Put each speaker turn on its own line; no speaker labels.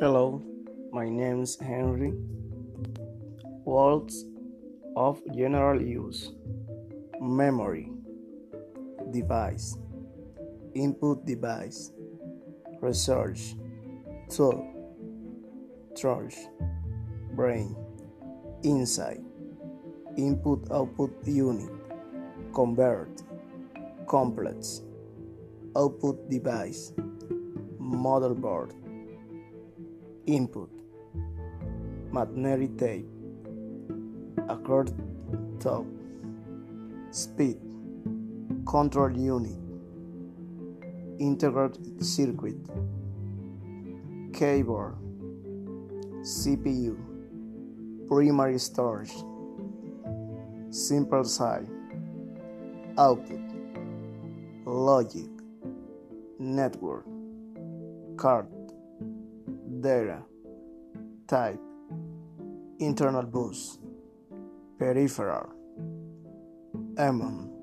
Hello, my name is Henry. Words of general use. Memory, device, input device, research, tool, trash, brain, insight, input output unit, convert, complex, output device, motherboard input. Magnetic tape. Accord top. Speed. Control unit. Integrated circuit. Keyboard CPU primary storage. Simple side output. Logic. Network. Card data, type, internal bus, peripheral, EMON.